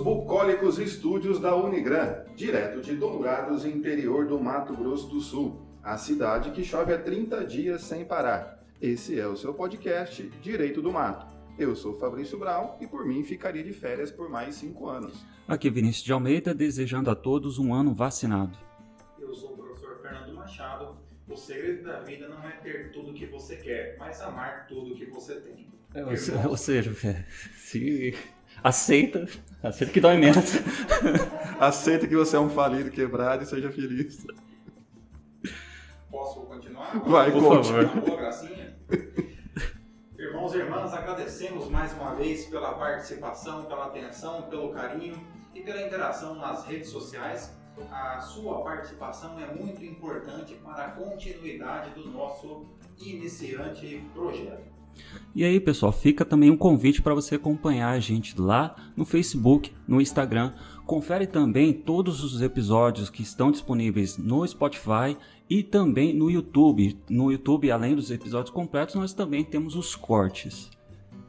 bucólicos estúdios da Unigran, direto de Dourados, interior do Mato Grosso do Sul, a cidade que chove há 30 dias sem parar. Esse é o seu podcast Direito do Mato. Eu sou Fabrício Brown e por mim ficaria de férias por mais cinco anos. Aqui Vinícius de Almeida, desejando a todos um ano vacinado. Eu sou o professor Fernando Machado. O segredo da vida não é ter tudo o que você quer, mas amar tudo o que você tem. É, ou, se, ou seja, se aceita, aceita que dói menos. Aceita que você é um falido, quebrado e seja feliz. Posso continuar? Vai, Por conte. favor. Boa gracinha? Irmãos e irmãs, agradecemos mais uma vez pela participação, pela atenção, pelo carinho e pela interação nas redes sociais. A sua participação é muito importante para a continuidade do nosso iniciante projeto. E aí, pessoal, fica também um convite para você acompanhar a gente lá no Facebook, no Instagram. Confere também todos os episódios que estão disponíveis no Spotify e também no YouTube. No YouTube, além dos episódios completos, nós também temos os cortes.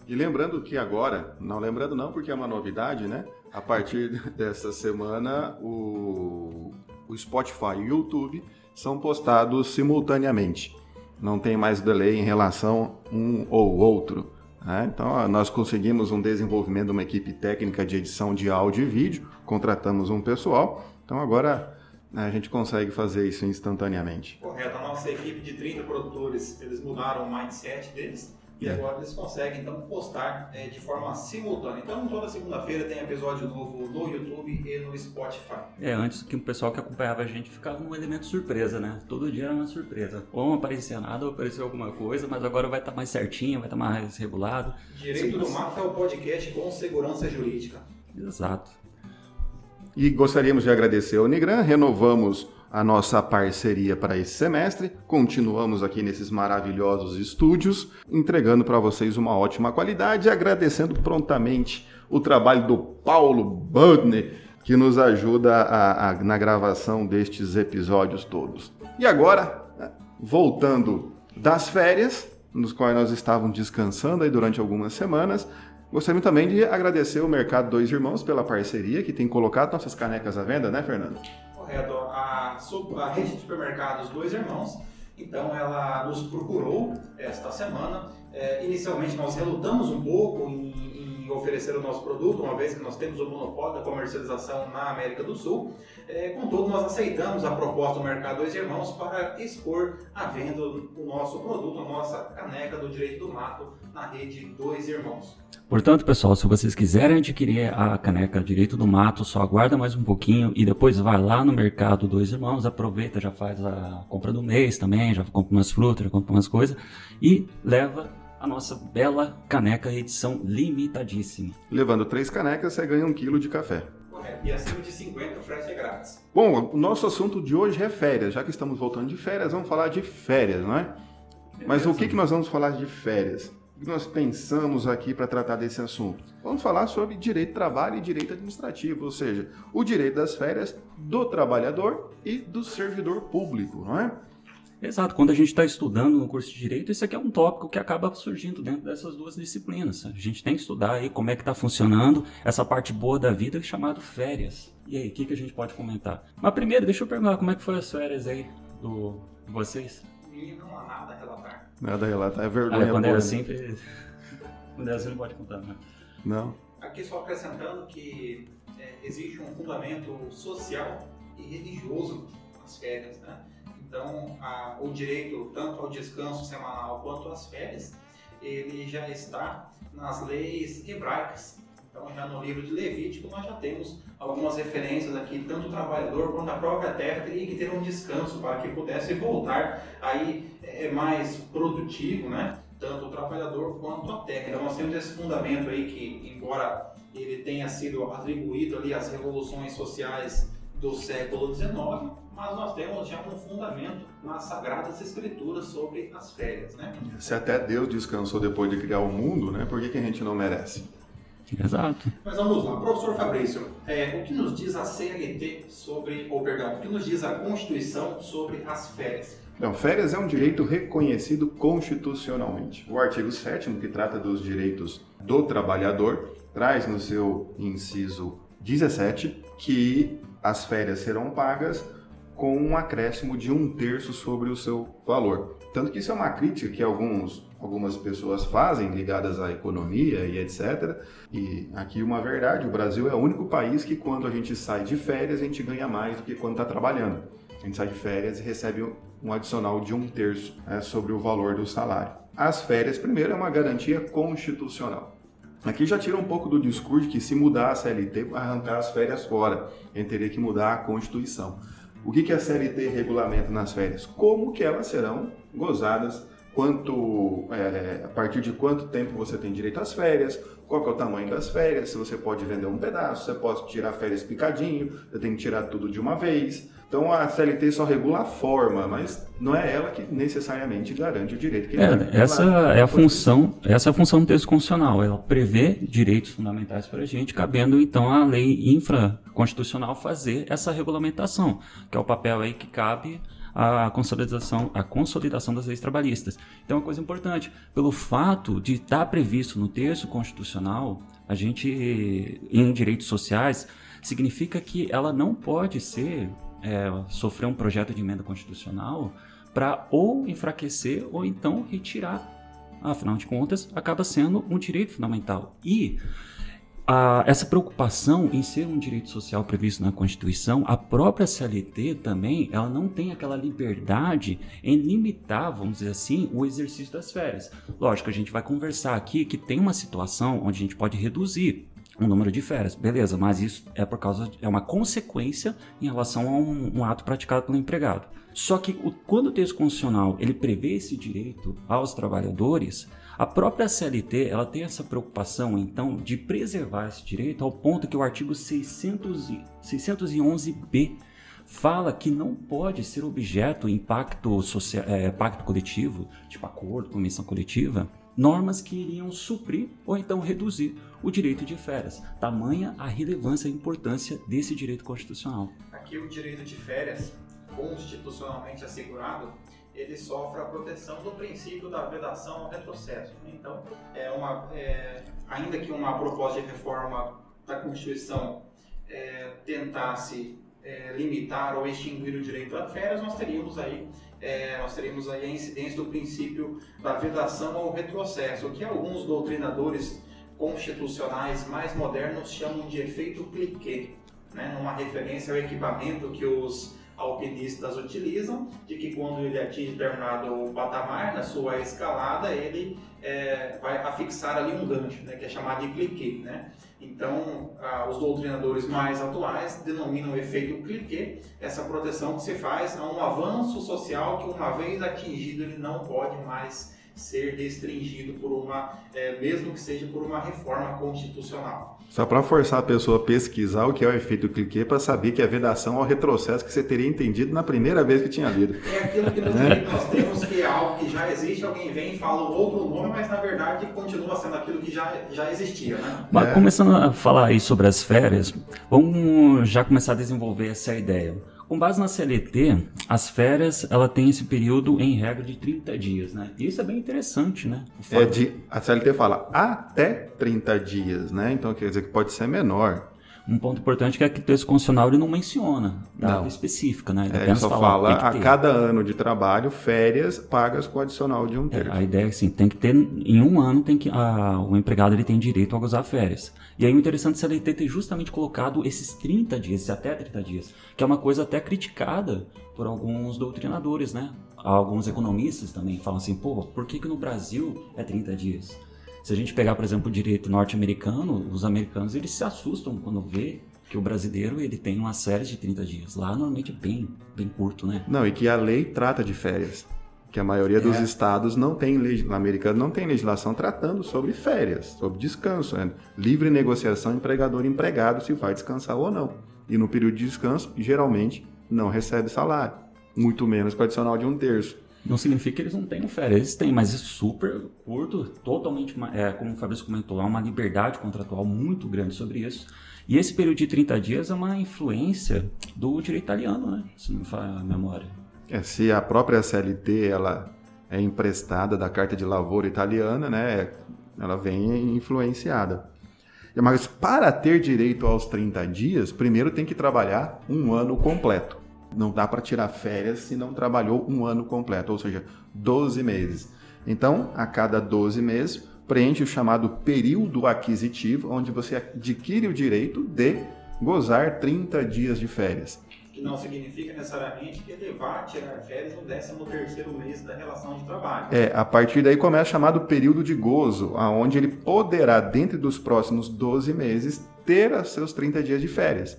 E lembrando que agora, não lembrando não, porque é uma novidade, né? A partir dessa semana, o, o Spotify e o YouTube são postados simultaneamente. Não tem mais delay em relação um ou outro. né? Então, nós conseguimos um desenvolvimento de uma equipe técnica de edição de áudio e vídeo, contratamos um pessoal. Então, agora né, a gente consegue fazer isso instantaneamente. Correto, a nossa equipe de 30 produtores, eles mudaram o mindset deles e É. agora eles conseguem então postar eh, de forma simultânea. Então toda segunda-feira tem episódio novo no YouTube e no Spotify. É, antes que o pessoal que acompanhava a gente ficava um elemento surpresa, né? Todo dia era uma surpresa. Ou não aparecia nada, ou apareceu alguma coisa, mas agora vai estar mais certinho, vai estar mais regulado. Direito do Mato é o podcast com segurança jurídica. Exato. E gostaríamos de agradecer ao Unigran, renovamos a nossa parceria para esse semestre, continuamos aqui nesses maravilhosos estúdios, entregando para vocês uma ótima qualidade, agradecendo prontamente o trabalho do Paulo Budner, que nos ajuda a- a- na gravação destes episódios todos. E agora, voltando das férias, nos quais nós estávamos descansando aí durante algumas semanas, Gostaria também de agradecer o Mercado Dois Irmãos pela parceria, que tem colocado nossas canecas à venda, né, Fernando? Correto, a, su- a rede de supermercados Dois Irmãos, então ela nos procurou esta semana. É, inicialmente nós relutamos um pouco em, em oferecer o nosso produto, uma vez que nós temos o monopólio da comercialização na América do Sul. É, contudo, nós aceitamos a proposta do Mercado Dois Irmãos para expor à venda o nosso produto, a nossa caneca do Direito do Mato na rede Dois Irmãos. Portanto, pessoal, se vocês quiserem adquirir a caneca Direito do Mato, só aguarda mais um pouquinho e depois vai lá no mercado Dois Irmãos, aproveita, já faz a compra do mês também, já compra umas frutas, já compra umas coisas e leva a nossa bela caneca edição limitadíssima. Levando três canecas, você ganha um quilo de café. Correto, e acima de 50 o frete é grátis. Bom, o nosso assunto de hoje é férias. Já que estamos voltando de férias, vamos falar de férias, não é? Mas o que, que nós vamos falar de férias? O que nós pensamos aqui para tratar desse assunto? Vamos falar sobre direito de trabalho e direito administrativo, ou seja, o direito das férias do trabalhador e do servidor público, não é? Exato, quando a gente está estudando no curso de Direito, isso aqui é um tópico que acaba surgindo dentro dessas duas disciplinas. A gente tem que estudar aí como é que está funcionando essa parte boa da vida chamada férias. E aí, o que, que a gente pode comentar? Mas primeiro, deixa eu perguntar como é que foi as férias aí do, de vocês? E não há nada a relatar. Nada relatar, é Ah, vergonha. quando era assim, quando era assim não pode contar, né? Não. Aqui só acrescentando que é, existe um fundamento social e religioso nas férias, né? Então, a- o direito tanto ao descanso semanal quanto às férias, ele já está nas leis hebraicas. Então, já no livro de Levítico, nós já temos algumas referências aqui, tanto o trabalhador quanto a própria terra teria que ter um descanso para que pudesse voltar aí é, mais produtivo, né? Tanto o trabalhador quanto a terra. Então, nós temos esse fundamento aí que, embora ele tenha sido atribuído ali às revoluções sociais do século XIX, mas nós temos já um fundamento nas Sagradas Escrituras sobre as férias, né? Se até Deus descansou depois de criar o mundo, né? Por que, que a gente não merece? Exato. Mas vamos lá, professor Fabrício, é, o que nos diz a CLT sobre, ou perdão, o que nos diz a Constituição sobre as férias? Não, férias é um direito reconhecido constitucionalmente. O artigo 7 que trata dos direitos do trabalhador, traz no seu inciso 17 que as férias serão pagas com um acréscimo de um terço sobre o seu valor. Tanto que isso é uma crítica que alguns, algumas pessoas fazem ligadas à economia e etc. E aqui uma verdade: o Brasil é o único país que, quando a gente sai de férias, a gente ganha mais do que quando está trabalhando. A gente sai de férias e recebe um adicional de um terço né, sobre o valor do salário. As férias, primeiro, é uma garantia constitucional. Aqui já tira um pouco do discurso que se mudar a CLT, arrancar as férias fora, gente teria que mudar a Constituição. O que, que a CLT regulamenta nas férias? Como que elas serão gozadas, quanto, é, a partir de quanto tempo você tem direito às férias, qual é o tamanho das férias, se você pode vender um pedaço, você pode tirar férias picadinho, você tem que tirar tudo de uma vez. Então a CLT só regula a forma, mas não é ela que necessariamente garante o direito que é, essa é a função, essa é a função do texto constitucional, ela prevê direitos fundamentais para a gente, cabendo então à lei infraconstitucional fazer essa regulamentação, que é o papel aí que cabe a consolidação, a consolidação das leis trabalhistas. Então, é uma coisa importante, pelo fato de estar previsto no texto constitucional, a gente, em direitos sociais, significa que ela não pode ser é, sofrer um projeto de emenda constitucional para ou enfraquecer ou então retirar. Afinal de contas, acaba sendo um direito fundamental. E a, essa preocupação em ser um direito social previsto na Constituição, a própria CLT também, ela não tem aquela liberdade em limitar, vamos dizer assim, o exercício das férias. Lógico, a gente vai conversar aqui que tem uma situação onde a gente pode reduzir um número de férias, beleza, mas isso é por causa, é uma consequência em relação a um, um ato praticado pelo empregado. Só que o, quando o texto constitucional ele prevê esse direito aos trabalhadores, a própria CLT ela tem essa preocupação então de preservar esse direito ao ponto que o artigo 600, 611b fala que não pode ser objeto impacto social, é, pacto coletivo, tipo acordo, convenção coletiva, normas que iriam suprir ou então reduzir o direito de férias. Tamanha a relevância e importância desse direito constitucional. Aqui o direito de férias, constitucionalmente assegurado, ele sofre a proteção do princípio da vedação ao retrocesso. Então, é uma, é, ainda que uma proposta de reforma da Constituição é, tentasse é, limitar ou extinguir o direito a férias, nós teríamos aí é, nós teríamos aí a incidência do princípio da vedação ao retrocesso, o que alguns doutrinadores constitucionais mais modernos chamam de efeito cliquet, né, numa referência ao equipamento que os alpinistas utilizam, de que quando ele atinge determinado patamar na sua escalada, ele é, vai afixar ali um gancho, né, que é chamado de cliquet. Né? Então, os doutrinadores mais atuais denominam o efeito cliquet, essa proteção que se faz a um avanço social que, uma vez atingido, ele não pode mais ser restringido por uma, é, mesmo que seja por uma reforma constitucional. Só para forçar a pessoa a pesquisar o que é o efeito cliquet para saber que é vedação ao retrocesso que você teria entendido na primeira vez que tinha lido. É aquilo que no né? nós temos que é algo que já existe, alguém vem e fala outro nome, mas na verdade continua sendo aquilo que já, já existia, né? Mas é. começando a falar aí sobre as férias, vamos já começar a desenvolver essa ideia. Com base na CLT, as férias ela tem esse período em regra de 30 dias, né? E isso é bem interessante, né? É de, a CLT fala até 30 dias, né? Então quer dizer que pode ser menor. Um ponto importante é que o texto constitucional ele não menciona data específica, né? Ele, é, ele só fala, fala a cada ano de trabalho, férias pagas com adicional de um terço. É, a ideia é assim, tem que ter, em um ano, tem que, a, o empregado ele tem direito a gozar férias. E aí o interessante é a CLT ter justamente colocado esses 30 dias, até 30 dias, que é uma coisa até criticada por alguns doutrinadores, né? Alguns economistas também falam assim, pô, por que, que no Brasil é 30 dias? Se a gente pegar, por exemplo, o direito norte-americano, os americanos eles se assustam quando vê que o brasileiro ele tem uma série de 30 dias. Lá normalmente é bem, bem curto, né? Não, e que a lei trata de férias. Que a maioria é. dos estados não tem, no americano não tem legislação tratando sobre férias, sobre descanso, né? livre negociação empregador-empregado se vai descansar ou não. E no período de descanso, geralmente, não recebe salário, muito menos com adicional de um terço. Não significa que eles não tenham férias, eles têm, mas é super curto, totalmente, é, como o Fabrício comentou, há uma liberdade contratual muito grande sobre isso. E esse período de 30 dias é uma influência do direito italiano, né? Se não me falha a memória. É, se a própria CLT ela é emprestada da Carta de Lavoura italiana, né? Ela vem influenciada. Mas para ter direito aos 30 dias, primeiro tem que trabalhar um ano completo. Não dá para tirar férias se não trabalhou um ano completo, ou seja, 12 meses. Então, a cada 12 meses, preenche o chamado período aquisitivo, onde você adquire o direito de gozar 30 dias de férias. Que não significa necessariamente que ele vá tirar férias no 13 mês da relação de trabalho. É, a partir daí começa o chamado período de gozo, aonde ele poderá, dentro dos próximos 12 meses, ter os seus 30 dias de férias.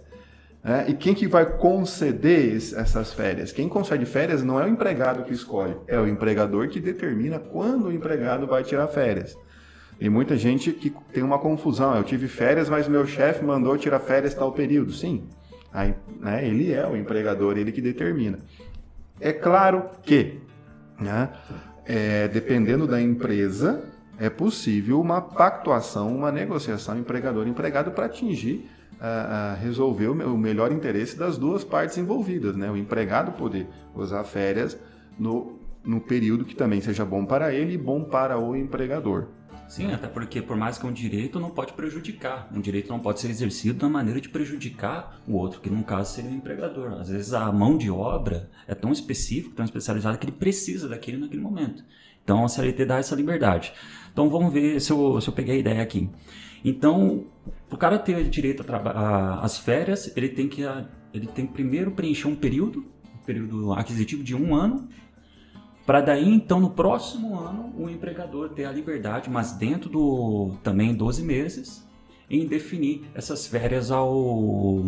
É, e quem que vai conceder essas férias? Quem concede férias não é o empregado que escolhe, é o empregador que determina quando o empregado vai tirar férias. E muita gente que tem uma confusão. Eu tive férias, mas meu chefe mandou tirar férias tal período. Sim, aí, né, ele é o empregador, ele que determina. É claro que, né, é, dependendo da empresa, é possível uma pactuação, uma negociação empregador-empregado para atingir a, resolver o melhor interesse das duas partes envolvidas, né? O empregado poder usar férias no, no período que também seja bom para ele e bom para o empregador. Sim, até porque por mais que um direito não pode prejudicar, um direito não pode ser exercido da maneira de prejudicar o outro, que no caso seria o empregador. Às vezes a mão de obra é tão específica, tão especializada que ele precisa daquele naquele momento. Então a CLT dá essa liberdade. Então vamos ver se eu, se eu peguei a ideia aqui. Então, o cara ter direito às férias, ele tem que ele tem que primeiro preencher um período, um período aquisitivo de um ano, para daí então no próximo ano o empregador ter a liberdade, mas dentro do também 12 meses, em definir essas férias ao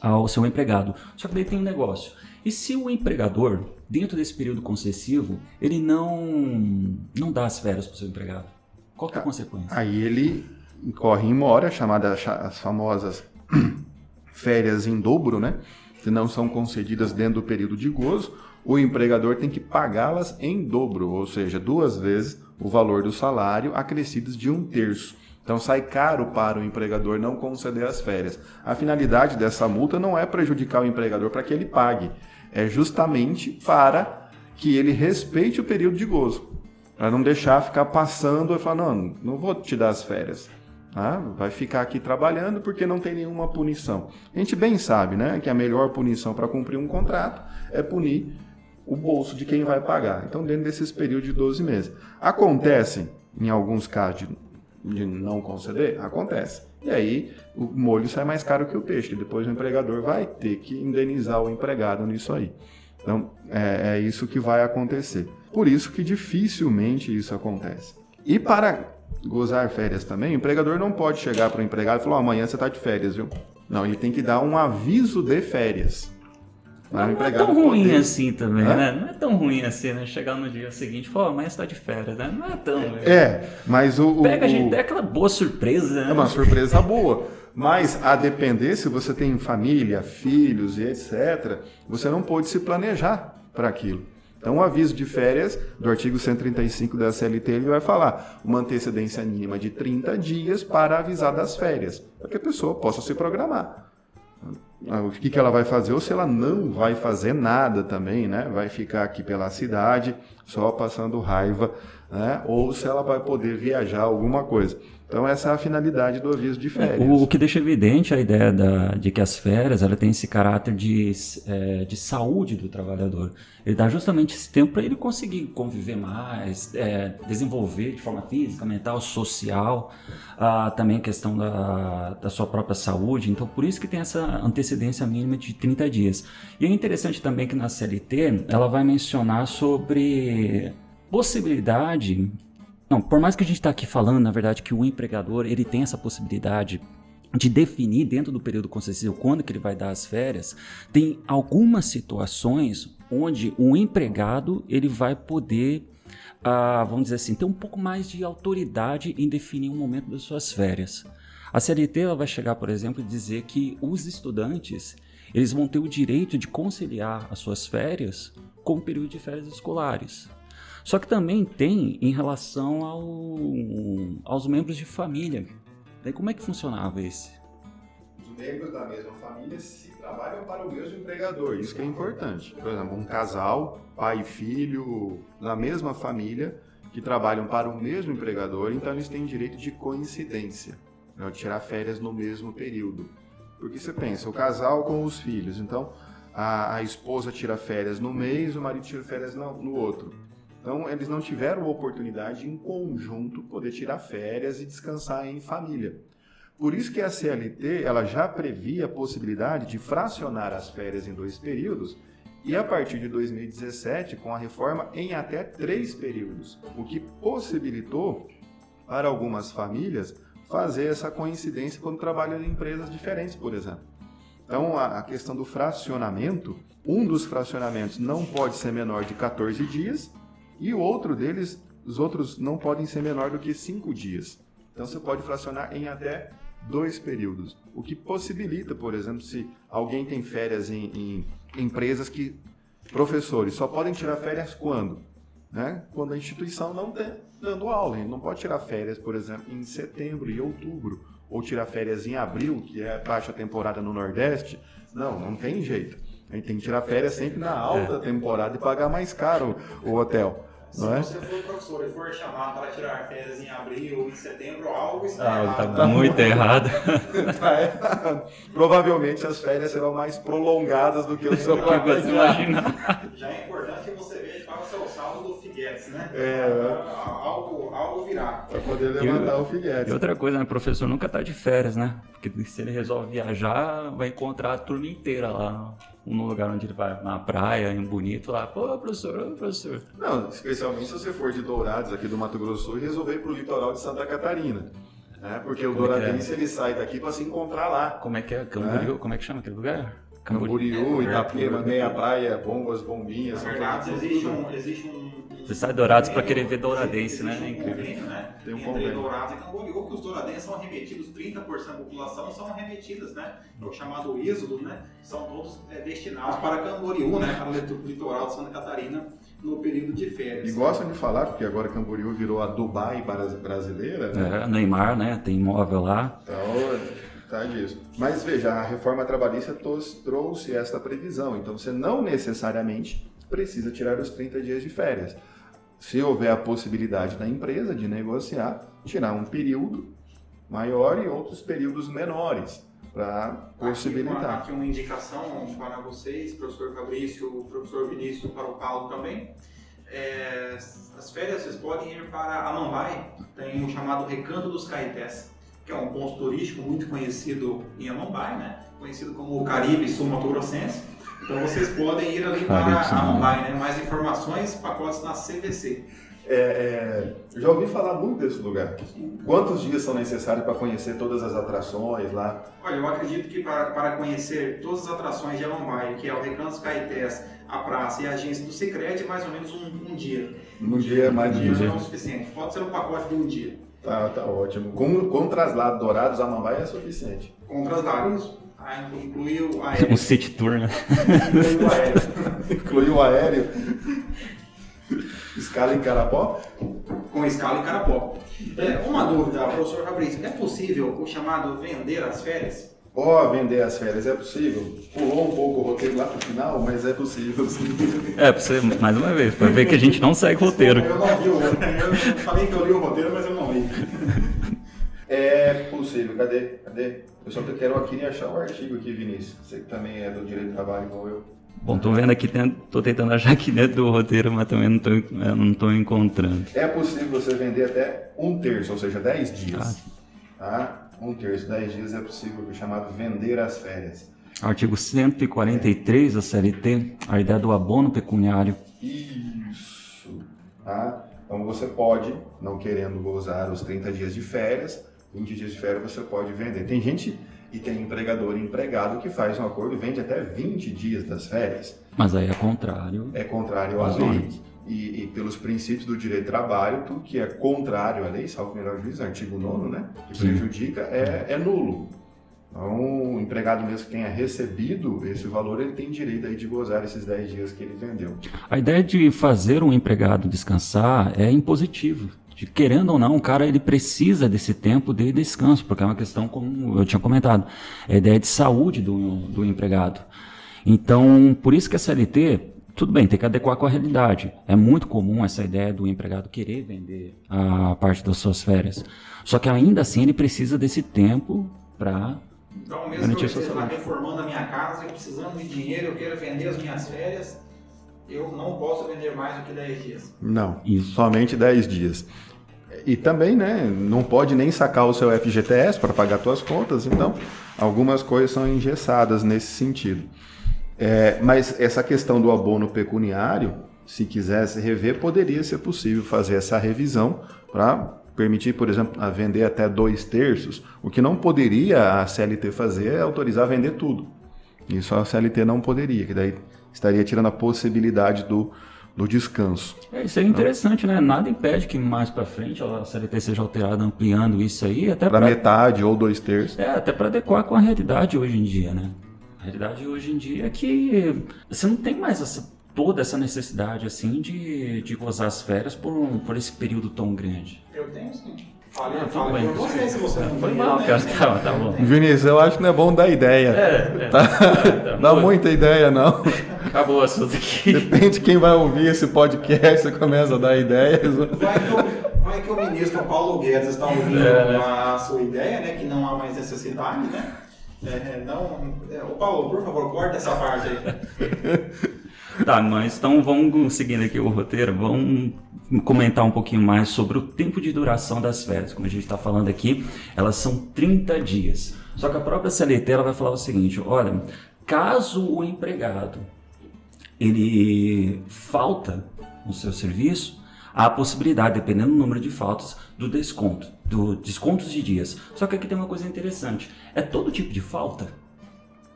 ao seu empregado. Só que daí tem um negócio. E se o empregador, dentro desse período concessivo, ele não não dá as férias para o seu empregado? Qual que é a consequência? Aí ele incorre em mora, chamadas as famosas férias em dobro, né? Que não são concedidas dentro do período de gozo, o empregador tem que pagá-las em dobro, ou seja, duas vezes o valor do salário, acrescidos de um terço. Então sai caro para o empregador não conceder as férias. A finalidade dessa multa não é prejudicar o empregador para que ele pague, é justamente para que ele respeite o período de gozo. Para não deixar ficar passando e falar, não, não vou te dar as férias. Ah, vai ficar aqui trabalhando porque não tem nenhuma punição. A gente bem sabe né, que a melhor punição para cumprir um contrato é punir o bolso de quem vai pagar. Então, dentro desses períodos de 12 meses. Acontece, em alguns casos, de, de não conceder? Acontece. E aí, o molho sai mais caro que o peixe. Depois, o empregador vai ter que indenizar o empregado nisso aí. Então, é, é isso que vai acontecer. Por isso que dificilmente isso acontece. E para gozar férias também, o empregador não pode chegar para o empregado e falar: oh, amanhã você está de férias, viu? Não, ele tem que dar um aviso de férias. Não, não é tão ruim poder... assim também, é? né? Não é tão ruim assim, né? Chegar no dia seguinte e falar, amanhã você tá de férias, né? Não é tão. É, mas o. Pega o, a gente, é aquela boa surpresa, né? É uma surpresa boa. Mas a depender, se você tem família, filhos e etc., você não pode se planejar para aquilo. Então, o aviso de férias do artigo 135 da CLT ele vai falar uma antecedência mínima de 30 dias para avisar das férias, para que a pessoa possa se programar. Ah, o que, que ela vai fazer, ou se ela não vai fazer nada também, né? Vai ficar aqui pela cidade só passando raiva, né? Ou se ela vai poder viajar alguma coisa. Então essa é a finalidade do aviso de férias. O, o que deixa evidente a ideia da, de que as férias ela tem esse caráter de, é, de saúde do trabalhador. Ele dá justamente esse tempo para ele conseguir conviver mais, é, desenvolver de forma física, mental, social, ah, também a questão da, da sua própria saúde. Então por isso que tem essa antecedência mínima de 30 dias. E é interessante também que na CLT ela vai mencionar sobre possibilidade não, por mais que a gente está aqui falando, na verdade, que o empregador ele tem essa possibilidade de definir dentro do período concessivo quando que ele vai dar as férias, tem algumas situações onde o empregado ele vai poder, ah, vamos dizer assim, ter um pouco mais de autoridade em definir o momento das suas férias. A CLT ela vai chegar, por exemplo, e dizer que os estudantes eles vão ter o direito de conciliar as suas férias com o período de férias escolares. Só que também tem em relação ao, aos membros de família. Daí como é que funcionava esse? Os membros da mesma família se trabalham para o mesmo empregador, isso que é importante. Por exemplo, um casal, pai e filho, na mesma família, que trabalham para o mesmo empregador, então eles têm direito de coincidência. né, tirar férias no mesmo período. Porque você pensa, o casal com os filhos, então a, a esposa tira férias no mês, o marido tira férias no, no outro. Então eles não tiveram oportunidade em conjunto poder tirar férias e descansar em família. Por isso que a CLT ela já previa a possibilidade de fracionar as férias em dois períodos e a partir de 2017 com a reforma em até três períodos, o que possibilitou para algumas famílias fazer essa coincidência quando trabalham em empresas diferentes, por exemplo. Então, a, questão do fracionamento, um dos fracionamentos não pode ser menor de 14 dias e o outro deles, os outros não podem ser menor do que 5 dias. Então, você pode fracionar em até dois períodos, o que possibilita, por exemplo, se alguém tem férias em, em empresas que professores só podem tirar férias quando? Né? Quando a instituição não está dando aula. A gente não pode tirar férias, por exemplo, em setembro e outubro, ou tirar férias em abril, que é a baixa temporada no Nordeste. Não, não tem jeito. A gente tem que tirar férias sempre na alta é. temporada e pagar mais caro o hotel. Se não é? você for professor e for chamado para tirar férias em abril ou em setembro, algo está ah, errado. Está muito errado. tá errado. Provavelmente as férias serão mais prolongadas do que o seu planejamento. Já é importante você ver qual é o seu saldo do Figuetes, né? É. Para poder levantar e, o Figuetes. E outra coisa, né? O professor nunca está de férias, né? Porque se ele resolve viajar, vai encontrar a turma inteira lá no lugar onde ele vai, na praia, em bonito, lá, pô, professor, ô, professor. Não, especialmente se você for de Dourados, aqui do Mato Grosso Sul, e resolver ir pro litoral de Santa Catarina. Né? Porque o Como é é? Douradense, é? ele sai daqui para se encontrar lá. Como é que é? Camboriú, né? como é que chama aquele lugar? Camboriú, Itapema, meia praia, bombas, bombinhas. Na verdade, existe um, existe um você sai Dourados para querer ver Douradense, né? Tem um convênio, né? Tem um Entre convênio. Dourados e Camboriú, que os Douradenses são arremetidos, 30% da população são arremetidas, né? É o chamado êxodo, né? São todos é, destinados para Camboriú, né? Para o litoral de Santa Catarina no período de férias. E gostam de falar, porque agora Camboriú virou a Dubai brasileira, né? É, Neymar, né? Tem imóvel lá. Então, tá disso. Mas veja, a reforma trabalhista trouxe esta previsão. Então, você não necessariamente precisa tirar os 30 dias de férias se houver a possibilidade da empresa de negociar, tirar um período maior e outros períodos menores para possibilitar. Aqui uma indicação para vocês, professor Fabrício, professor Vinícius, para o Paulo também. É, as férias vocês podem ir para Amambai, tem o chamado Recanto dos Caetés, que é um ponto turístico muito conhecido em Amambai, né? conhecido como o Caribe Sul-Mato-Grossense então vocês podem ir ali para a Mumbai, né? Mais informações, pacotes na CVC. É, é, já ouvi falar muito desse lugar. Quantos dias são necessários para conhecer todas as atrações lá? Olha, eu acredito que para, para conhecer todas as atrações de Amambai, que é o Recantos Caetés, a praça e a agência do Secret, mais ou menos um, um dia. Um dia é mais um dia. Não é o suficiente. Pode ser um pacote de um dia. Tá, tá ótimo. Com, com traslado dourados a Amambai é suficiente. Com traslados ah, incluiu o aéreo. Um city tour, né? Incluiu o aéreo. incluiu o aéreo. Escala em Carapó? Com escala em Carapó. É, uma dúvida, professor Fabrício, é possível o chamado vender as férias? Ó, oh, vender as férias é possível. Pulou um pouco o roteiro lá pro final, mas é possível sim. É, pra você, mais uma vez, para ver que a gente não segue o roteiro. Eu não vi o roteiro, eu falei que eu li o roteiro, mas eu não. É possível, cadê? Cadê? Eu só quero aqui achar o artigo aqui, Vinícius. Você que também é do direito do trabalho igual eu. Bom, tô vendo aqui, tô tentando achar aqui dentro do roteiro, mas também não tô, não tô encontrando. É possível você vender até um terço, ou seja, 10 dias. Ah. Tá? Um terço, 10 dias é possível, é chamado vender as férias. Artigo 143 da CLT, a ideia do abono pecuniário. Isso. Tá? Então você pode, não querendo gozar os 30 dias de férias, 20 dias de férias você pode vender. Tem gente e tem empregador e empregado que faz um acordo e vende até 20 dias das férias. Mas aí é contrário. É contrário à lei. E, e, pelos princípios do direito do trabalho, tudo que é contrário à lei, salvo o melhor juízo, artigo 9, né? Que prejudica, é, é nulo. Então, o empregado mesmo que tenha recebido esse valor, ele tem direito aí de gozar esses 10 dias que ele vendeu. A ideia de fazer um empregado descansar é impositivo querendo ou não, o cara ele precisa desse tempo de descanso, porque é uma questão, como eu tinha comentado, é a ideia de saúde do, do empregado. Então, por isso que a CLT tudo bem, tem que adequar com a realidade. É muito comum essa ideia do empregado querer vender a parte das suas férias. Só que ainda assim ele precisa desse tempo para então, mesmo que eu esteja reformando a minha casa, eu precisando de dinheiro, eu quero vender as minhas férias, eu não posso vender mais do que 10 dias. Não, Isso. somente 10 dias. E também, né, não pode nem sacar o seu FGTS para pagar suas contas, então algumas coisas são engessadas nesse sentido. É, mas essa questão do abono pecuniário, se quisesse rever, poderia ser possível fazer essa revisão para permitir, por exemplo, a vender até dois terços. O que não poderia a CLT fazer é autorizar a vender tudo. Isso a CLT não poderia, que daí estaria tirando a possibilidade do, do descanso. É, isso é interessante, né? Nada impede que mais para frente a CLT seja alterada, ampliando isso aí até para metade ou dois terços. É, até para adequar com a realidade hoje em dia, né? A realidade hoje em dia é que você não tem mais essa, toda essa necessidade assim de, de gozar as férias por, um, por esse período tão grande. Eu tenho sim. Falei, ah, falei por você se você não Foi mal, né? Tá, tá bom. Vinícius, eu acho que não é bom dar ideia. É, é. Tá? Tá Dá muita ideia, não. Acabou o assunto aqui. Depende de quem vai ouvir esse podcast, você começa a dar ideias. Vai que o, vai que o ministro Paulo Guedes está ouvindo é, né? a sua ideia, né? Que não há mais necessidade, né? É, não. É, ô Paulo, por favor, corta essa parte aí. Tá, mas então vamos seguindo aqui o roteiro, vamos comentar um pouquinho mais sobre o tempo de duração das férias. Como a gente está falando aqui, elas são 30 dias. Só que a própria CLT ela vai falar o seguinte: olha, caso o empregado ele falta no seu serviço, há a possibilidade, dependendo do número de faltas, do desconto, do descontos de dias. Só que aqui tem uma coisa interessante: é todo tipo de falta?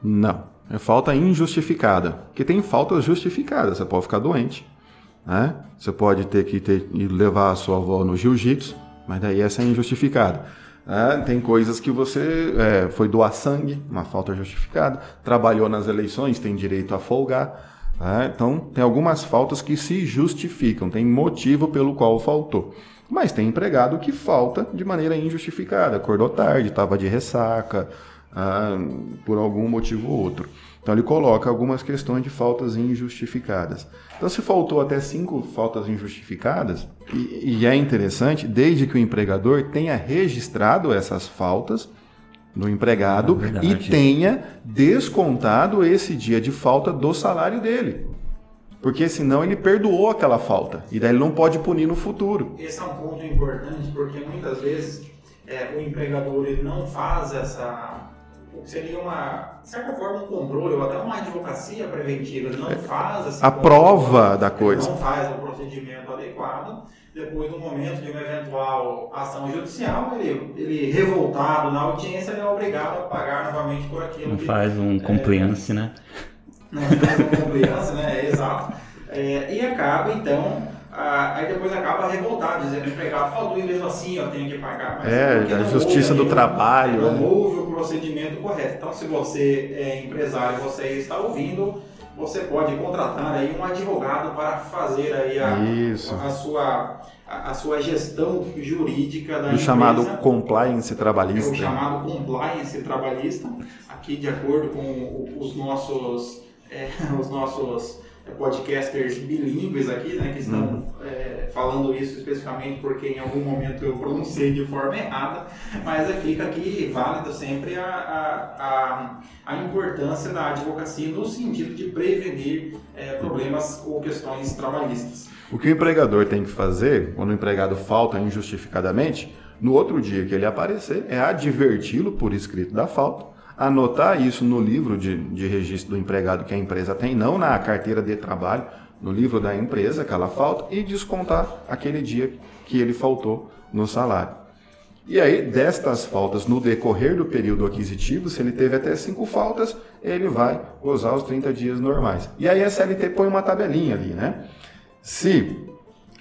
Não. É falta injustificada. Porque tem faltas justificadas. Você pode ficar doente. Né? Você pode ter que ter, levar a sua avó no jiu-jitsu, mas daí essa é injustificada. É, tem coisas que você é, foi doar sangue, uma falta justificada, trabalhou nas eleições, tem direito a folgar. É, então, tem algumas faltas que se justificam, tem motivo pelo qual faltou. Mas tem empregado que falta de maneira injustificada, acordou tarde, estava de ressaca, ah, por algum motivo ou outro. Então ele coloca algumas questões de faltas injustificadas. Então se faltou até cinco faltas injustificadas, e, e é interessante, desde que o empregador tenha registrado essas faltas no empregado é e tenha descontado esse dia de falta do salário dele. Porque senão ele perdoou aquela falta. E daí ele não pode punir no futuro. Esse é um ponto importante, porque muitas vezes é, o empregador ele não faz essa seria uma, de certa forma, um controle ou até uma advocacia preventiva. Ele não é, faz essa a prova da coisa. Não faz o procedimento adequado. Depois do momento de uma eventual ação judicial, ele, ele revoltado na audiência, ele é obrigado a pagar novamente por aquilo. Não que, faz um compliance, é, né? Não faz um compliance, né? É, exato. É, e acaba, então, ah, aí depois acaba revoltado, dizendo que o empregado faltou e mesmo assim eu tenho que pagar. Mas é, a justiça houve, do trabalho. Não, não houve o procedimento correto. Então, se você é empresário, você está ouvindo, você pode contratar aí um advogado para fazer aí a, a, a sua a, a, sua gestão jurídica da o empresa. chamado compliance trabalhista. É o chamado compliance trabalhista. Aqui, de acordo com os nossos é, os nossos podcasters bilíngues aqui, né, que estão uhum. é, falando isso especificamente porque em algum momento eu pronunciei de forma errada, mas é, fica aqui válido sempre a, a, a, a, importância da advocacia no sentido de prevenir é, problemas ou questões trabalhistas. O que o empregador tem que fazer, quando o empregado falta injustificadamente, no outro dia que ele aparecer, é adverti-lo por escrito da falta anotar isso no livro de, de registro do empregado que a empresa tem, não na carteira de trabalho, no livro da empresa, aquela falta, e descontar aquele dia que ele faltou no salário. E aí, destas faltas, no decorrer do período aquisitivo, se ele teve até cinco faltas, ele vai usar os 30 dias normais. E aí a CLT põe uma tabelinha ali, né? Se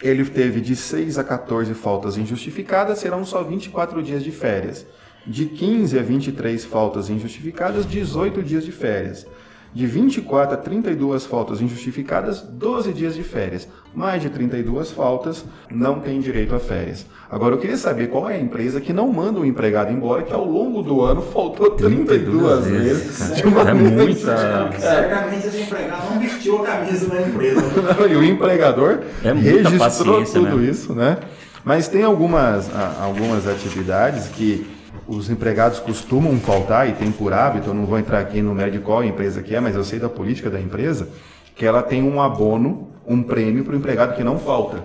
ele teve de 6 a 14 faltas injustificadas, serão só 24 dias de férias. De 15 a 23 faltas injustificadas, 18 dias de férias. De 24 a 32 faltas injustificadas, 12 dias de férias. Mais de 32 faltas, não tem direito a férias. Agora, eu queria saber qual é a empresa que não manda o empregado embora, que ao longo do ano faltou 32, 32 vezes. De uma é muita. Certamente esse empregado não vestiu a camisa da empresa. e o empregador É registrou tudo né? isso, né? Mas tem algumas, algumas atividades que os empregados costumam faltar e tem por hábito, eu não vou entrar aqui no médico qual empresa que é, mas eu sei da política da empresa, que ela tem um abono, um prêmio para o empregado que não falta,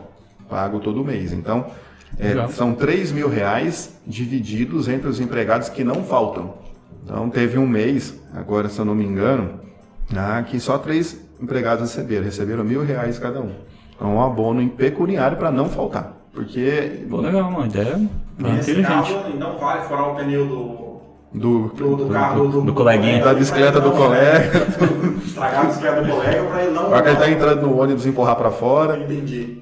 pago todo mês. Então, é, são 3 mil reais divididos entre os empregados que não faltam. Então, teve um mês, agora se eu não me engano, ah, que só três empregados receberam, receberam mil reais cada um. Então, um abono em pecuniário para não faltar. Porque. Pô, legal, uma ideia Nesse inteligente. caso, não vale furar o pneu do, Do, do, do carro do, do coleguinha. da bicicleta do colega. Estragar a bicicleta do colega para ele não. Para que ele tá entrando no ônibus e empurrar para fora. Entendi.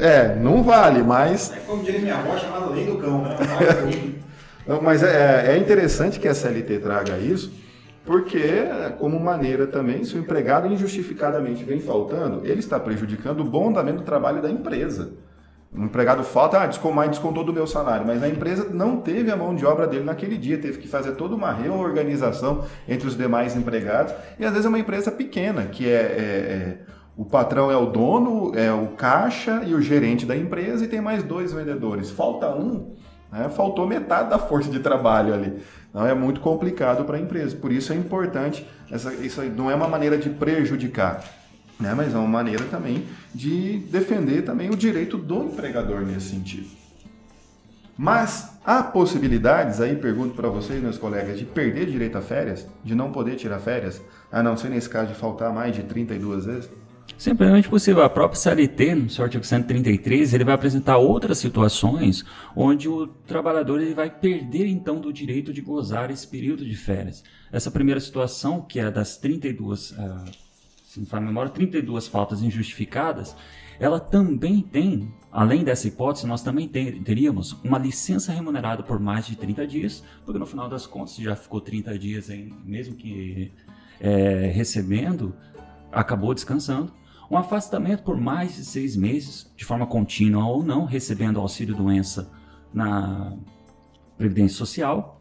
É, é, não vale, mas É como diria minha avó, chamada lei do cão, né? Não Mas é, é interessante que a CLT traga isso, porque, como maneira também, se o empregado injustificadamente vem faltando, ele está prejudicando o bom andamento do trabalho da empresa. O empregado falta, ah, descontou, descontou do meu salário, mas a empresa não teve a mão de obra dele naquele dia, teve que fazer toda uma reorganização entre os demais empregados, e às vezes é uma empresa pequena, que é, é- é- o patrão é o dono, é o caixa e o gerente da empresa, e tem mais dois vendedores. Falta um, né, faltou metade da força de trabalho ali. Então é muito complicado para a empresa. Por isso é importante, essa, isso não é uma maneira de prejudicar, né, mas é uma maneira também de defender também o direito do empregador nesse sentido. Mas há possibilidades, aí pergunto para vocês, meus colegas, de perder direito a férias, de não poder tirar férias, a não ser nesse caso de faltar mais de 32 vezes? Simplesmente possível. A própria CLT, no seu artigo 133, ele vai apresentar outras situações onde o trabalhador ele vai perder então do direito de gozar esse período de férias. Essa primeira situação, que é das 32, ah, se não faz memória, 32 faltas injustificadas, ela também tem, além dessa hipótese, nós também ter- teríamos uma licença remunerada por mais de 30 dias, porque no final das contas já ficou 30 dias, em, mesmo que é, recebendo, acabou descansando. Um afastamento por mais de seis meses, de forma contínua ou não, recebendo auxílio-doença na Previdência Social.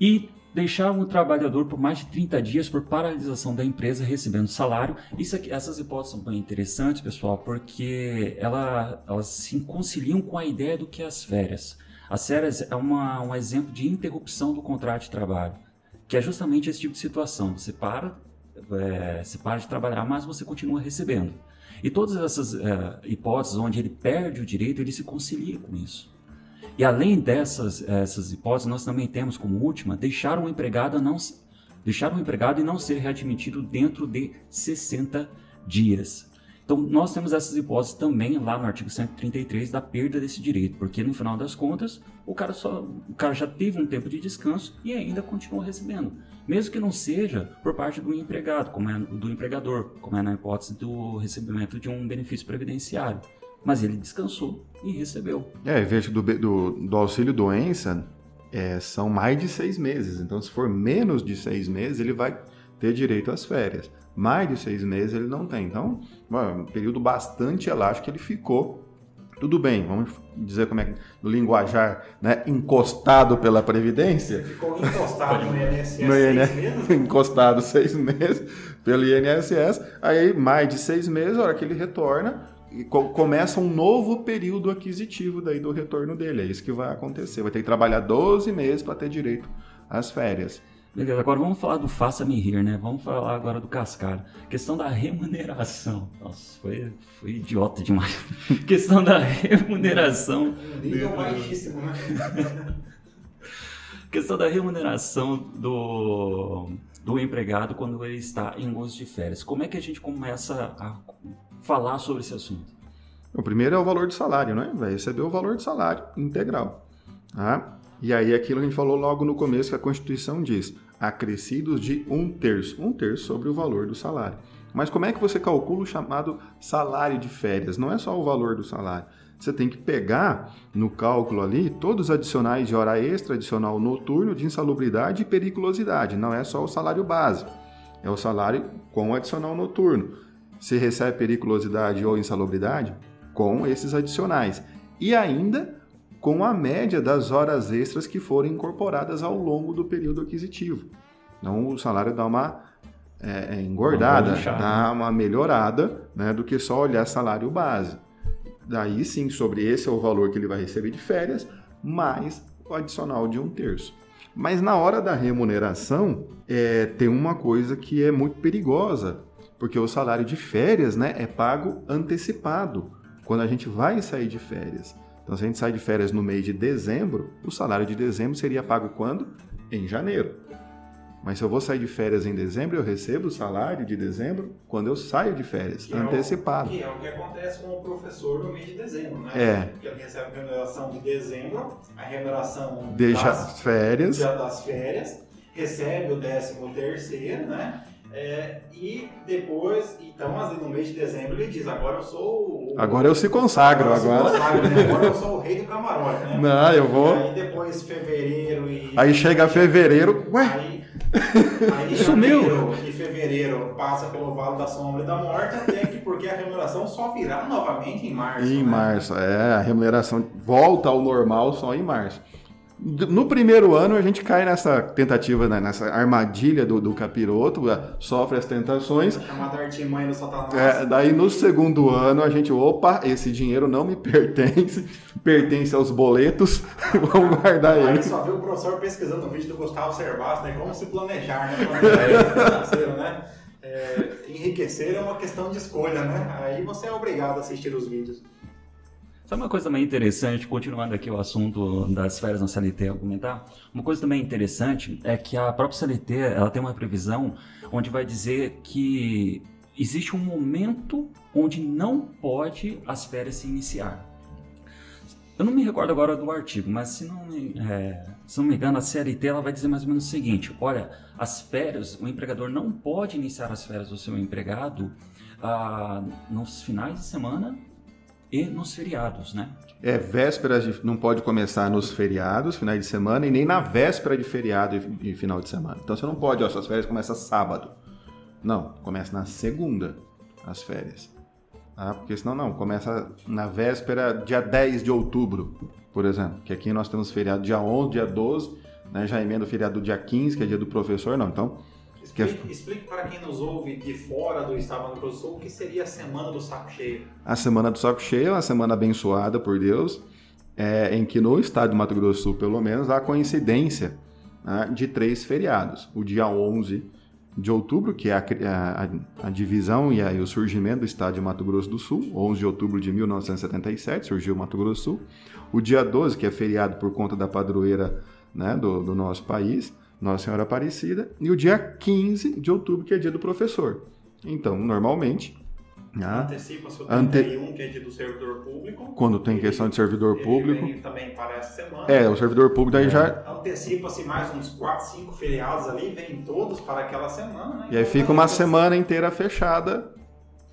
E deixar um trabalhador por mais de 30 dias por paralisação da empresa recebendo salário. Isso aqui, essas hipóteses são bem interessantes, pessoal, porque ela, elas se conciliam com a ideia do que é as férias. As férias é uma, um exemplo de interrupção do contrato de trabalho, que é justamente esse tipo de situação. Você para, é, você para de trabalhar, mas você continua recebendo. E todas essas é, hipóteses onde ele perde o direito, ele se concilia com isso. E além dessas essas hipóteses, nós também temos como última deixar o empregado não deixar o empregado e não ser readmitido dentro de 60 dias. Então nós temos essas hipóteses também lá no artigo 133 da perda desse direito, porque no final das contas o cara só o cara já teve um tempo de descanso e ainda continuou recebendo, mesmo que não seja por parte do empregado, como é do empregador, como é na hipótese do recebimento de um benefício previdenciário. Mas ele descansou e recebeu. É, veja do, do, do auxílio doença é, são mais de seis meses. Então, se for menos de seis meses, ele vai ter direito às férias. Mais de seis meses ele não tem. Então, bom, um período bastante elástico ele ficou. Tudo bem, vamos dizer como é que no linguajar, né, encostado pela Previdência. Ficou encostado no INSS no seis INSS, meses. encostado seis meses pelo INSS, aí mais de seis meses, a hora que ele retorna, e co- começa um novo período aquisitivo daí do retorno dele. É isso que vai acontecer. Vai ter que trabalhar 12 meses para ter direito às férias. Beleza, agora vamos falar do Faça-me Rir, né? Vamos falar agora do Cascalho. Questão da remuneração. Nossa, foi, foi idiota demais. Questão da remuneração. Nível baixíssimo, né? Questão da remuneração do, do empregado quando ele está em gozo de férias. Como é que a gente começa a falar sobre esse assunto? O primeiro é o valor do salário, né? Vai receber o valor do salário integral. Tá? E aí aquilo que a gente falou logo no começo que a Constituição diz, acrescidos de um terço, um terço sobre o valor do salário. Mas como é que você calcula o chamado salário de férias? Não é só o valor do salário. Você tem que pegar no cálculo ali todos os adicionais de hora extra, adicional noturno, de insalubridade e periculosidade. Não é só o salário base. é o salário com adicional noturno. Se recebe periculosidade ou insalubridade, com esses adicionais. E ainda com a média das horas extras que foram incorporadas ao longo do período aquisitivo. Então o salário dá uma é, é engordada, uma dá uma melhorada né, do que só olhar salário base. Daí sim, sobre esse é o valor que ele vai receber de férias, mais o adicional de um terço. Mas na hora da remuneração, é, tem uma coisa que é muito perigosa, porque o salário de férias né, é pago antecipado, quando a gente vai sair de férias. Então, se a gente sai de férias no mês de dezembro, o salário de dezembro seria pago quando? Em janeiro. Mas se eu vou sair de férias em dezembro, eu recebo o salário de dezembro quando eu saio de férias, que antecipado. É o, que é o que acontece com o professor no mês de dezembro, né? É. Porque ele recebe a remuneração de dezembro, a remuneração Deixa das férias. das férias, recebe o décimo terceiro, né? É, e depois, então, no mês de dezembro, ele diz: agora eu sou. O... Agora eu se consagro. Agora, agora. Consagro, né? agora eu sou o rei do camarote, né? Não, eu vou. E aí depois fevereiro e. Aí chega fevereiro, ué. Aí, aí Sumiu. e fevereiro passa pelo Vale da Sombra e da Morte, até que porque a remuneração só virá novamente em março. Em né? março, é. A remuneração volta ao normal só em março. No primeiro ano, a gente cai nessa tentativa, né, nessa armadilha do, do capiroto, é, sofre as tentações. Chamada artimanha do satanás. É, daí, no segundo ano, a gente, opa, esse dinheiro não me pertence, pertence aos boletos, vamos guardar ele. Aí só viu o professor pesquisando o vídeo do Gustavo Cerbasi, né, como se planejar, né, planejar né? É, enriquecer é uma questão de escolha, né? Aí você é obrigado a assistir os vídeos. Sabe uma coisa também interessante, continuando aqui o assunto das férias no CLT a comentar? Uma coisa também interessante é que a própria CLT ela tem uma previsão onde vai dizer que existe um momento onde não pode as férias se iniciar. Eu não me recordo agora do artigo, mas se não, me, é, se não me engano, a CLT ela vai dizer mais ou menos o seguinte: olha, as férias, o empregador não pode iniciar as férias do seu empregado ah, nos finais de semana e nos feriados, né? É, vésperas de, não pode começar nos feriados, finais de semana, e nem na véspera de feriado e, e final de semana. Então você não pode, ó, suas férias começam sábado. Não, começa na segunda as férias. Tá? Porque senão não, começa na véspera, dia 10 de outubro, por exemplo. Que aqui nós temos feriado dia 11, dia 12, né? já emenda o feriado do dia 15, que é dia do professor, não. Então, Explique, explique, para quem nos ouve de fora do estado do Mato Grosso do Sul o que seria a Semana do Saco Cheio. A Semana do Saco Cheio é uma semana abençoada por Deus, é, em que no estado do Mato Grosso do Sul, pelo menos, há coincidência né, de três feriados. O dia 11 de outubro, que é a, a, a divisão e a, o surgimento do estado de Mato Grosso do Sul, 11 de outubro de 1977, surgiu o Mato Grosso do Sul. O dia 12, que é feriado por conta da padroeira né, do, do nosso país. Nossa Senhora Aparecida, e o dia 15 de outubro, que é dia do professor. Então, normalmente. Né, Antecipa-se o 31, ante... que é dia do servidor público. Quando tem questão de servidor público. Vem também para essa semana. É, o servidor público daí é. já. Antecipa-se mais uns 4, 5 feriados ali, vem todos para aquela semana. Né? E aí fica uma semana inteira fechada,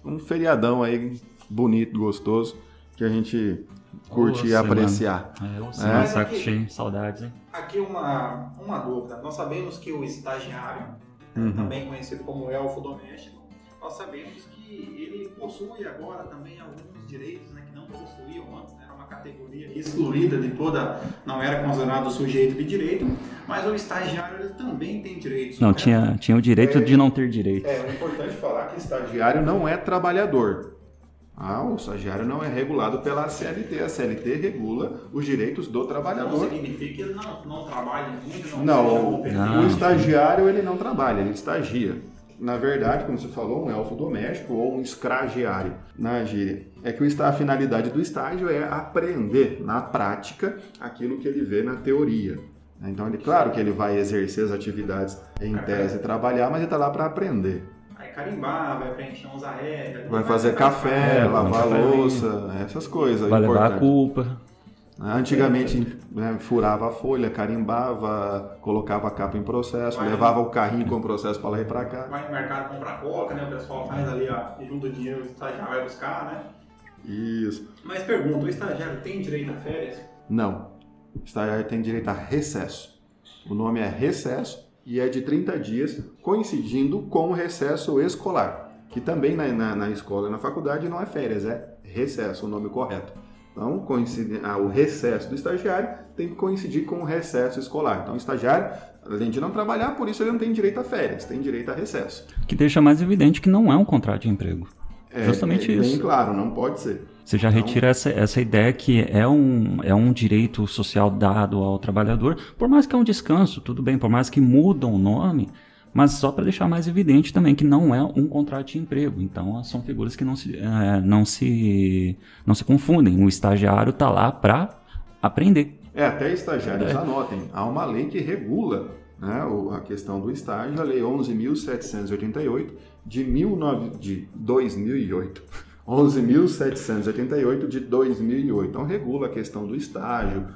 um feriadão aí bonito, gostoso, que a gente curtir e apreciar. É, eu sei, é. saco cheio, saudades, hein? Aqui uma, uma dúvida. Nós sabemos que o estagiário, uhum. também conhecido como elfo doméstico, nós sabemos que ele possui agora também alguns direitos né, que não possuíam antes, né, era uma categoria excluída de toda, não era considerado sujeito de direito, mas o estagiário ele também tem direitos. Não, tinha, tinha o direito é, de não ter direito. É, é importante falar que estagiário não é trabalhador. Ah, o estagiário não é regulado pela CLT. A CLT regula os direitos do trabalhador. Não significa que ele não, não trabalha muito, não, não, o, o estagiário ele não trabalha, ele estagia. Na verdade, como você falou, um elfo doméstico ou um escragiário na gíria. É que a finalidade do estágio é aprender na prática aquilo que ele vê na teoria. Então, ele, claro que ele vai exercer as atividades em tese e trabalhar, mas ele está lá para aprender carimbar, vai preencher uns arregos. Vai fazer café, é, lavar louça, essas coisas. Vai levar a culpa. Antigamente né, furava a folha, carimbava, colocava a capa em processo, vai, levava o carrinho com o processo para lá e para cá. Vai no mercado comprar coca, né? O pessoal faz ali, ó, junta o dinheiro, o estagiário vai buscar, né? Isso. Mas pergunta, o estagiário tem direito a férias? Não. O estagiário tem direito a recesso. O nome é recesso e é de 30 dias, coincidindo com o recesso escolar, que também na, na, na escola e na faculdade não é férias, é recesso, o nome correto. Então, coincide, ah, o recesso do estagiário tem que coincidir com o recesso escolar. Então, o estagiário, além de não trabalhar, por isso ele não tem direito a férias, tem direito a recesso. Que deixa mais evidente que não é um contrato de emprego. É, Justamente é, isso. Bem claro, não pode ser. Você já Então- retira essa, essa ideia que é um, é um direito social dado ao trabalhador, por mais que é um descanso, tudo bem, por mais que mudam o nome, mas só para deixar mais evidente também que não é um contrato de emprego. Então são figuras que não se, eh, não se, não se confundem. O estagiário está lá para aprender. É, até estagiários É. anotem, há uma lei que regula né, a questão do estágio, a Lei 11.788 de, 19 de 2008. 11.788 de 2008. Então, regula a questão do estágio,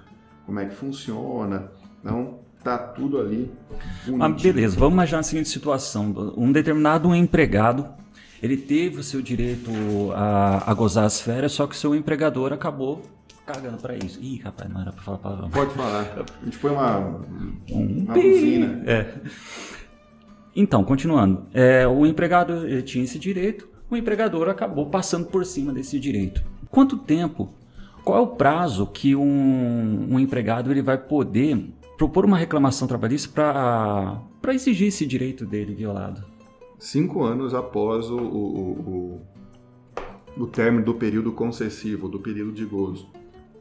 como é que funciona. Então, tá tudo ali Ah, beleza, vamos imaginar a seguinte situação. Um determinado empregado, ele teve o seu direito a, a gozar as férias, só que o seu empregador acabou cagando para isso. Ih, rapaz, não era para falar palavrão. Pode falar. A gente põe uma, Um uma buzina. É. Então, continuando. É, o empregado tinha esse direito, o empregador acabou passando por cima desse direito. Quanto tempo, qual é o prazo que um, um empregado ele vai poder propor uma reclamação trabalhista para exigir esse direito dele violado? cinco anos após o, o, o, o término do período concessivo, do período de gozo.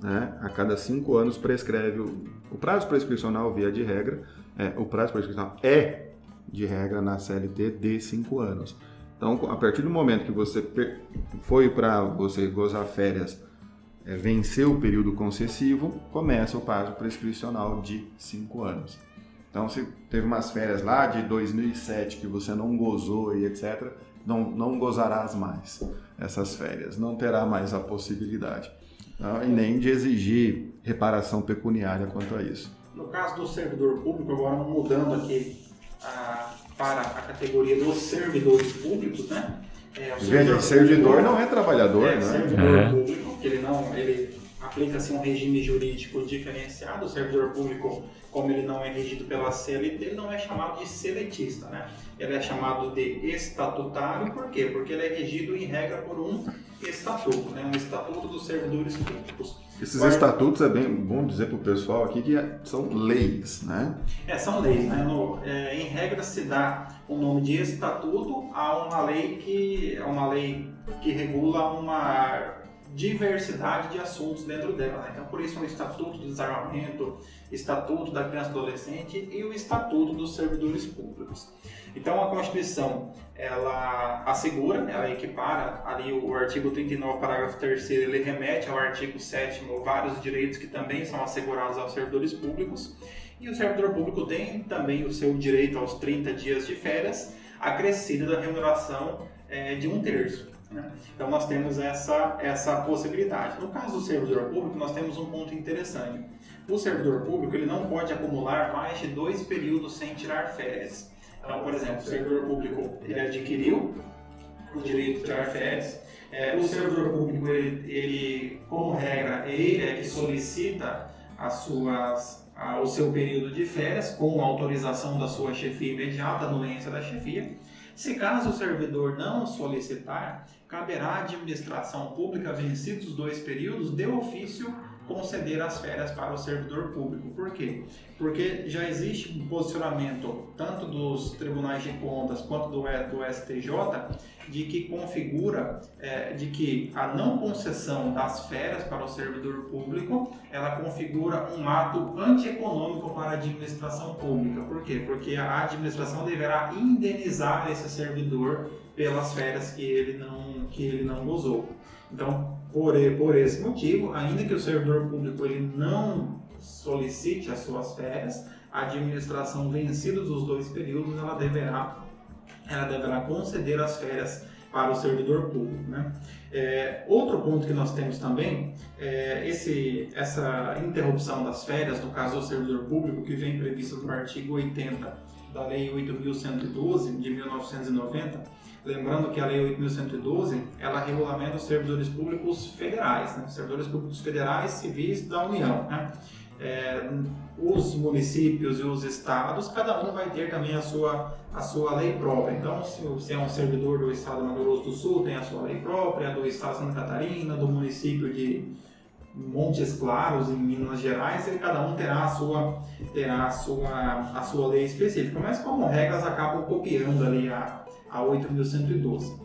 Né? A cada cinco anos prescreve o, o prazo prescricional, via de regra, é, o prazo prescricional é de regra na CLT de cinco anos. Então, a partir do momento que você foi para você gozar férias, é, venceu o período concessivo, começa o prazo prescricional de cinco anos. Então, se teve umas férias lá de 2007 que você não gozou e etc., não, não gozarás mais essas férias, não terá mais a possibilidade. Tá? E nem de exigir reparação pecuniária quanto a isso. No caso do servidor público, agora mudando aqui ah, para a categoria dos servidores públicos, né? É, o Veja, servidor não é trabalhador, é, né? servidor É. público, que ele não, ele aplica-se um regime jurídico diferenciado. O servidor público, como ele não é regido pela CLT, ele não é chamado de seletista, né? Ele é chamado de estatutário, por quê? Porque ele é regido em regra por um estatuto, né? Um estatuto dos servidores públicos. Esses Agora- estatutos, é bem bom dizer para o pessoal aqui que é- são leis, né? É, são leis, né? No- é, em regra se dá o nome de estatuto a uma lei que é uma lei que regula uma diversidade de assuntos dentro dela. né? Então, por isso, o Estatuto do Desarmamento, Estatuto da Criança e Adolescente e o Estatuto dos Servidores Públicos. Então, a Constituição, ela assegura, ela equipara ali o artigo 39, parágrafo 3 ele remete ao artigo 7 vários direitos que também são assegurados aos servidores públicos. E o servidor público tem também o seu direito aos 30 dias de férias, acrescido da remuneração eh, de um terço. né? Então nós temos essa, essa possibilidade. No caso do servidor público, nós temos um ponto interessante. O servidor público ele não pode acumular mais de dois períodos sem tirar férias. Então, por exemplo, o servidor público ele adquiriu o direito de tirar férias. É, o servidor público, ele, ele, como regra, ele é que solicita as suas, a- o seu período de férias com autorização da sua chefia imediata, anuência da chefia. Se caso o servidor não solicitar, caberá à administração pública, vencidos os dois períodos, de ofício conceder as férias para o servidor público. Por quê? Porque já existe um posicionamento tanto dos tribunais de contas quanto do, do STJ de que configura eh, de que a não concessão das férias para o servidor público ela configura um ato antieconômico para a administração pública. Por quê? Porque a administração deverá indenizar esse servidor pelas férias que ele não, que ele não gozou. Então, por, por esse motivo, ainda que o servidor público ele não solicite as suas férias, a administração, vencidos os dois períodos, ela deverá, ela deverá conceder as férias para o servidor público. Né? É, outro ponto que nós temos também é esse, essa interrupção das férias, no caso do servidor público, que vem previsto no artigo 80 da Lei 8.112 de 1990, Lembrando que a Lei 8.112, ela regulamenta os servidores públicos federais, né? servidores públicos federais civis da União. Né? É, os municípios e os estados, cada um vai ter também a sua, a sua lei própria. Então, se você é um servidor do estado do Mato Grosso do Sul, tem a sua lei própria, do estado Santa Catarina, do município de Montes Claros, em Minas Gerais, e cada um terá a sua, terá a sua, a sua lei específica. Mas, como regras, acabam copiando ali a a 8.112.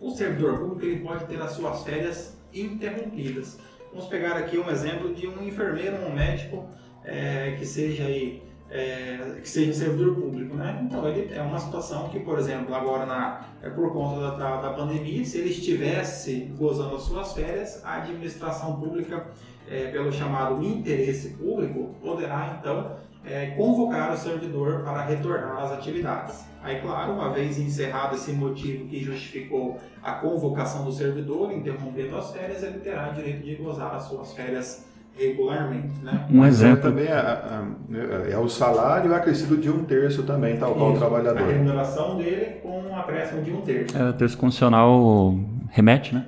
O servidor público ele pode ter as suas férias interrompidas. Vamos pegar aqui um exemplo de um enfermeiro, um médico é, que seja aí, é, que seja servidor público, né? Então ele é uma situação que, por exemplo, agora na, é por conta da, da, da pandemia, se ele estivesse gozando as suas férias, a administração pública, é, pelo chamado interesse público, poderá então é, convocar o servidor para retornar às atividades. Aí, claro, uma vez encerrado esse motivo que justificou a convocação do servidor, interrompendo as férias, ele terá direito de gozar as suas férias regularmente. Né? Um exemplo também é, é, o salário acrescido de um terço também, tal qual o trabalhador. A remuneração dele com um acréscimo de um terço. É, o terço constitucional remete, né?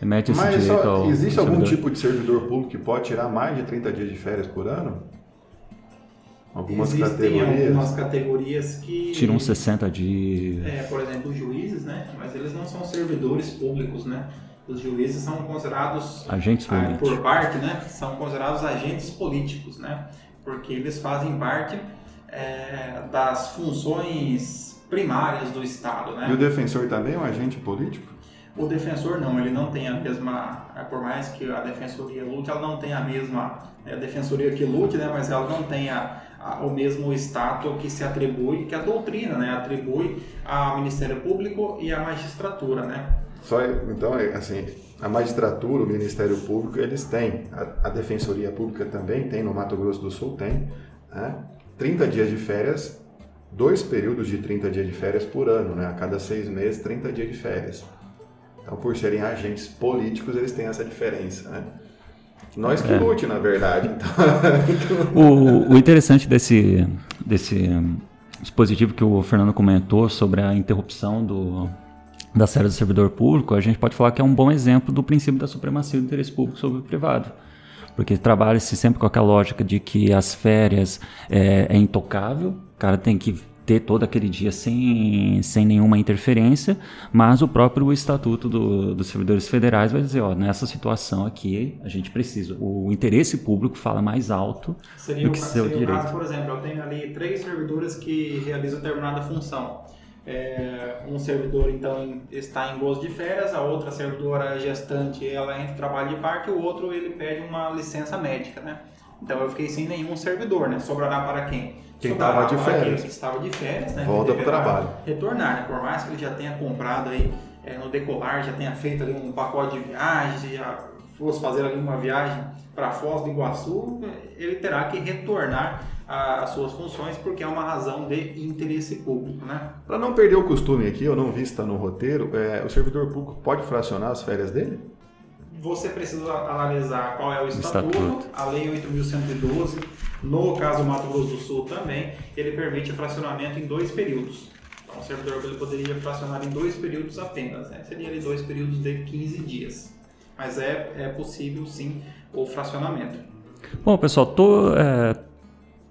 Remete esse Mas direito só, ao, existe ao algum tipo de servidor público que pode tirar mais de 30 dias de férias por ano? Algumas Existem categorias. algumas categorias que. Tiram 60 dias. É, por exemplo, os juízes, né? Mas eles não são servidores públicos, né? Os juízes são considerados. Agentes ah, políticos. Por parte, né? São considerados agentes políticos, né? Porque eles fazem parte é, das funções primárias do Estado, né? E o defensor também é um agente político? O defensor não, ele não tem a mesma, é, por mais que a defensoria lute, ela não tem a mesma, é a defensoria que lute, né, mas ela não tem a, o mesmo status que se atribui, que a doutrina né, atribui ao Ministério Público e à magistratura. Né? Só, então, é, assim, a magistratura, o Ministério Público, eles têm, a, a Defensoria Pública também tem, no Mato Grosso do Sul tem, né, 30 dias de férias, dois períodos de 30 dias de férias por ano, né, a cada seis meses, 30 dias de férias. Então, por serem agentes políticos, eles têm essa diferença, né? Nós que é. lute, na verdade. Então. o, o interessante desse, desse dispositivo que o Fernando comentou sobre a interrupção do, da série do servidor público, a gente pode falar que é um bom exemplo do princípio da supremacia do interesse público sobre o privado. Porque trabalha-se sempre com aquela lógica de que as férias é, é intocável, o cara tem que ter todo aquele dia sem, sem nenhuma interferência, mas o próprio Estatuto do, dos Servidores Federais vai dizer, ó, nessa situação aqui a gente precisa, o interesse público fala mais alto seria do que seu seria direito. Caso, por exemplo, eu tenho ali três servidores que realizam determinada função. É, um servidor então está em gozo de férias, a outra servidora gestante ela entra em trabalho de parte, o outro ele pede uma licença médica, né? Então eu fiquei sem nenhum servidor, né? Sobrará para quem? Quem estava de férias. Quem estava de férias, né? Volta para o trabalho. Retornar, né? Por mais que ele já tenha comprado aí é, no decolar, já tenha feito ali um pacote de viagem, já fosse fazer ali uma viagem para Foz do Iguaçu, ele terá que retornar às suas funções porque é uma razão de interesse público, né? Para não perder o costume aqui, eu não vi está no roteiro, é, o servidor público pode fracionar as férias dele? Você precisa analisar qual é o estatuto, estatuto. a lei 8.112 no caso do Mato Grosso do Sul também, ele permite fracionamento em dois períodos. Então, o servidor ele poderia fracionar em dois períodos apenas, né? seria ali dois períodos de 15 dias. Mas é, é possível sim o fracionamento. Bom, pessoal, tô, é,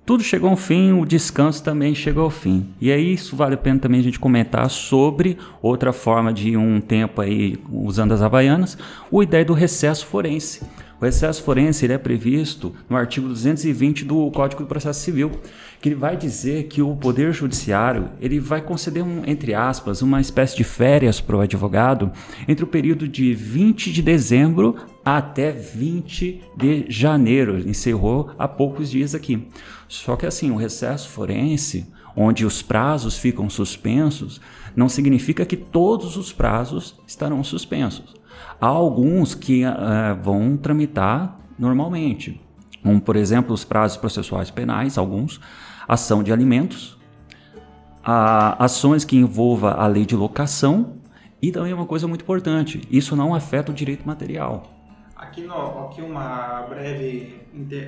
tudo chegou ao fim, o descanso também chegou ao fim. E aí isso vale a pena também a gente comentar sobre outra forma de um tempo aí usando as havaianas, o ideia do recesso forense. O recesso forense ele é previsto no artigo 220 do Código do Processo Civil, que ele vai dizer que o Poder Judiciário ele vai conceder, um, entre aspas, uma espécie de férias para o advogado entre o período de 20 de dezembro até 20 de janeiro. Encerrou há poucos dias aqui. Só que assim, o recesso forense, onde os prazos ficam suspensos, não significa que todos os prazos estarão suspensos. Há alguns que uh, vão tramitar normalmente, como por exemplo os prazos processuais penais, alguns, ação de alimentos, a, ações que envolva a lei de locação e também uma coisa muito importante, isso não afeta o direito material. Aqui, no, aqui uma, breve,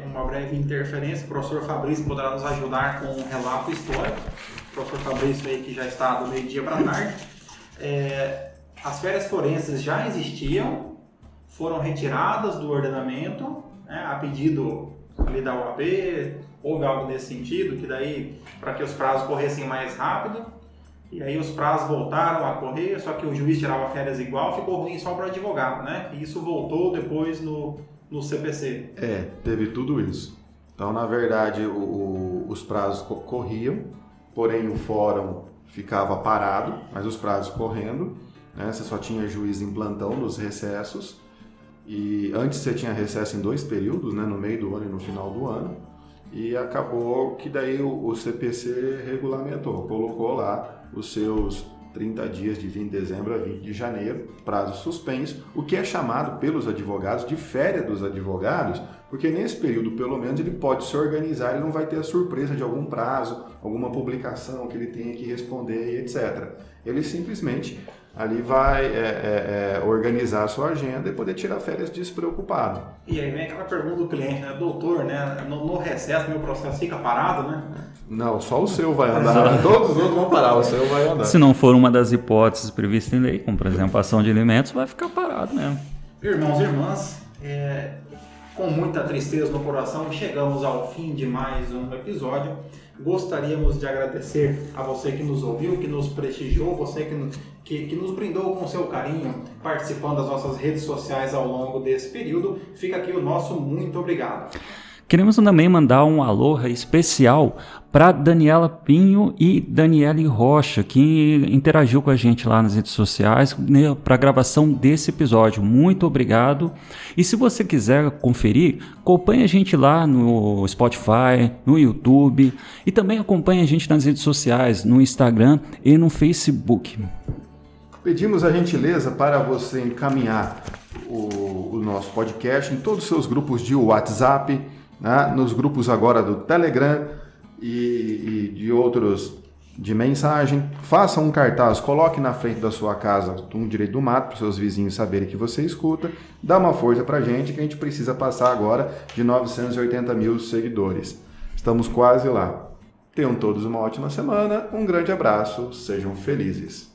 uma breve interferência, o professor Fabrício poderá nos ajudar com um relato histórico. O professor Fabrício aí que já está do meio-dia para tarde. é, as férias forenses já existiam, foram retiradas do ordenamento, né, a pedido ali da UAB, houve algo nesse sentido, que daí, para que os prazos corressem mais rápido, e aí os prazos voltaram a correr, só que o juiz tirava férias igual, ficou ruim só para advogado, né? E isso voltou depois no, no CPC. É, teve tudo isso. Então, na verdade, o, o, os prazos corriam, porém o fórum ficava parado, mas os prazos correndo. Né? Você só tinha juiz em plantão nos recessos. E antes você tinha recesso em dois períodos, né? no meio do ano e no final do ano. E acabou que daí o, o CPC regulamentou, colocou lá os seus 30 dias de 20 de dezembro a 20 de janeiro, prazo suspenso, o que é chamado pelos advogados de férias dos advogados, porque nesse período, pelo menos, ele pode se organizar, ele não vai ter a surpresa de algum prazo, alguma publicação que ele tenha que responder e etc. Ele simplesmente ali vai é, é, é, organizar a sua agenda e poder tirar férias despreocupado. E aí vem aquela pergunta do cliente, né? Doutor, né? No, no recesso meu processo fica parado, né? Não, só o seu vai andar. Todos os outros vão parar, o seu vai andar. Se não for uma das hipóteses previstas em lei, como por exemplo a ação de alimentos, vai ficar parado mesmo. Irmãos e irmãs, é, com muita tristeza no coração, chegamos ao fim de mais um episódio. Gostaríamos de agradecer a você que nos ouviu, que nos prestigiou, você que, que, que nos brindou com seu carinho, participando das nossas redes sociais ao longo desse período. Fica aqui o nosso muito obrigado. Queremos também mandar um alô especial para Daniela Pinho e Daniele Rocha, que interagiu com a gente lá nas redes sociais né, para a gravação desse episódio. Muito obrigado. E se você quiser conferir, acompanhe a gente lá no Spotify, no YouTube e também acompanhe a gente nas redes sociais, no Instagram e no Facebook. Pedimos a gentileza para você encaminhar o, o nosso podcast em todos os seus grupos de WhatsApp né, nos grupos agora do Telegram e, e de outros de mensagem. Faça um cartaz, coloque na frente da sua casa um direito do mato para seus vizinhos saberem que você escuta. Dá uma força para a gente que a gente precisa passar agora de 980 mil seguidores. Estamos quase lá. Tenham todos uma ótima semana, um grande abraço, sejam felizes.